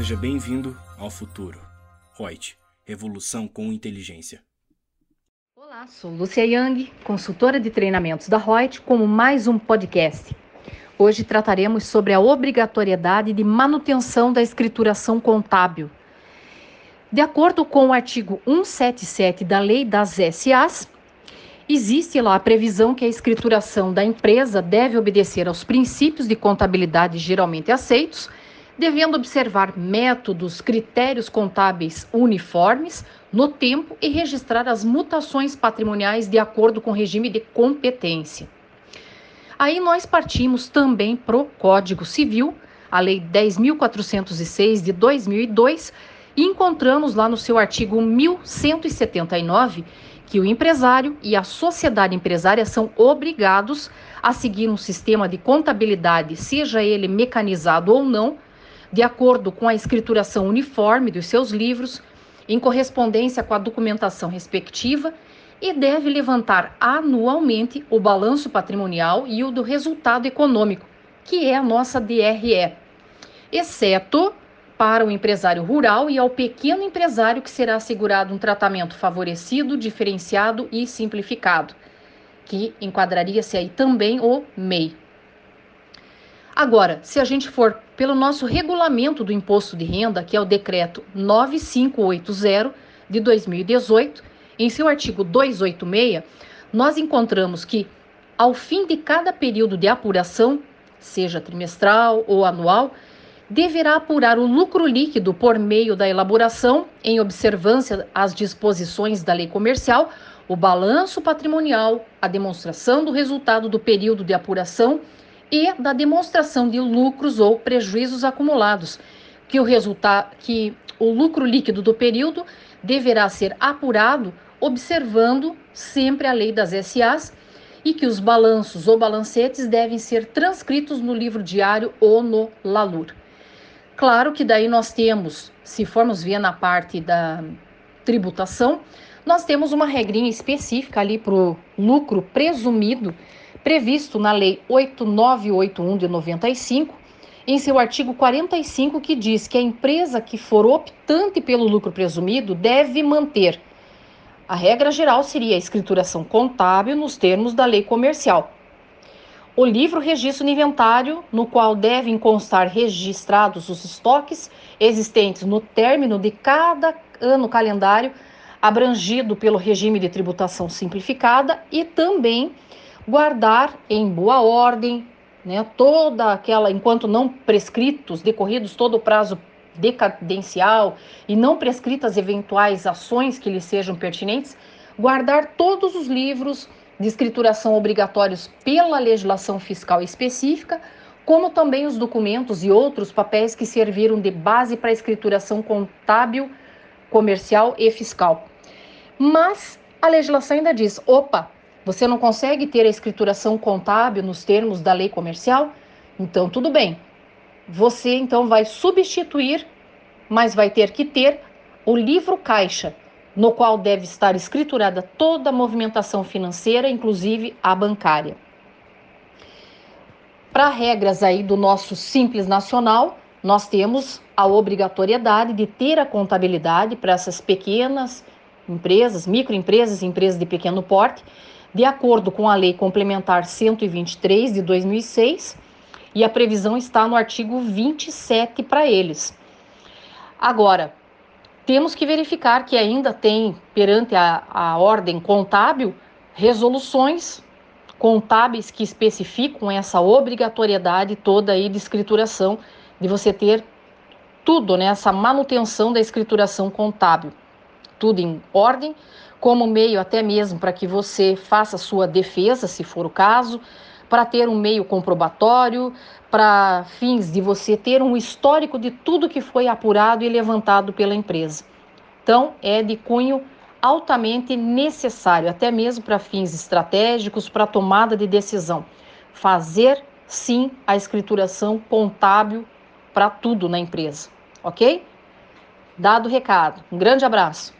Seja bem-vindo ao futuro. Reut, revolução com inteligência. Olá, sou Lúcia Yang, consultora de treinamentos da Reut, como mais um podcast. Hoje trataremos sobre a obrigatoriedade de manutenção da escrituração contábil. De acordo com o artigo 177 da Lei das SAs, existe lá a previsão que a escrituração da empresa deve obedecer aos princípios de contabilidade geralmente aceitos, devendo observar métodos, critérios contábeis uniformes no tempo e registrar as mutações patrimoniais de acordo com o regime de competência. Aí nós partimos também para o Código Civil, a Lei 10.406 de 2002, e encontramos lá no seu artigo 1179 que o empresário e a sociedade empresária são obrigados a seguir um sistema de contabilidade, seja ele mecanizado ou não, de acordo com a escrituração uniforme dos seus livros, em correspondência com a documentação respectiva, e deve levantar anualmente o balanço patrimonial e o do resultado econômico, que é a nossa DRE, exceto para o empresário rural e ao pequeno empresário que será assegurado um tratamento favorecido, diferenciado e simplificado, que enquadraria-se aí também o MEI. Agora, se a gente for pelo nosso regulamento do imposto de renda, que é o decreto 9580 de 2018, em seu artigo 286, nós encontramos que ao fim de cada período de apuração, seja trimestral ou anual, deverá apurar o lucro líquido por meio da elaboração, em observância às disposições da lei comercial, o balanço patrimonial, a demonstração do resultado do período de apuração e da demonstração de lucros ou prejuízos acumulados, que o resultado que o lucro líquido do período deverá ser apurado observando sempre a lei das SAs e que os balanços ou balancetes devem ser transcritos no livro diário ou no LALUR. Claro que daí nós temos, se formos ver na parte da tributação, nós temos uma regrinha específica ali para o lucro presumido, previsto na Lei 8981 de 95, em seu artigo 45, que diz que a empresa que for optante pelo lucro presumido deve manter. A regra geral seria a escrituração contábil nos termos da lei comercial, o livro registra o inventário, no qual devem constar registrados os estoques existentes no término de cada ano calendário abrangido pelo regime de tributação simplificada e também guardar em boa ordem, né, toda aquela, enquanto não prescritos, decorridos todo o prazo decadencial e não prescritas eventuais ações que lhe sejam pertinentes, guardar todos os livros de escrituração obrigatórios pela legislação fiscal específica, como também os documentos e outros papéis que serviram de base para a escrituração contábil, comercial e fiscal. Mas a legislação ainda diz: opa, você não consegue ter a escrituração contábil nos termos da lei comercial? Então tudo bem. Você então vai substituir, mas vai ter que ter o livro caixa, no qual deve estar escriturada toda a movimentação financeira, inclusive a bancária. Para regras aí do nosso Simples Nacional, nós temos a obrigatoriedade de ter a contabilidade para essas pequenas empresas, microempresas empresas de pequeno porte, de acordo com a Lei Complementar 123 de 2006, e a previsão está no artigo 27 para eles. Agora, temos que verificar que ainda tem, perante a, a ordem contábil, resoluções contábeis que especificam essa obrigatoriedade toda aí de escrituração, de você ter tudo, né, essa manutenção da escrituração contábil, tudo em ordem, como meio até mesmo para que você faça sua defesa, se for o caso, para ter um meio comprobatório, para fins de você ter um histórico de tudo que foi apurado e levantado pela empresa. Então, é de cunho altamente necessário, até mesmo para fins estratégicos, para tomada de decisão. Fazer sim a escrituração contábil para tudo na empresa, ok? Dado o recado. Um grande abraço.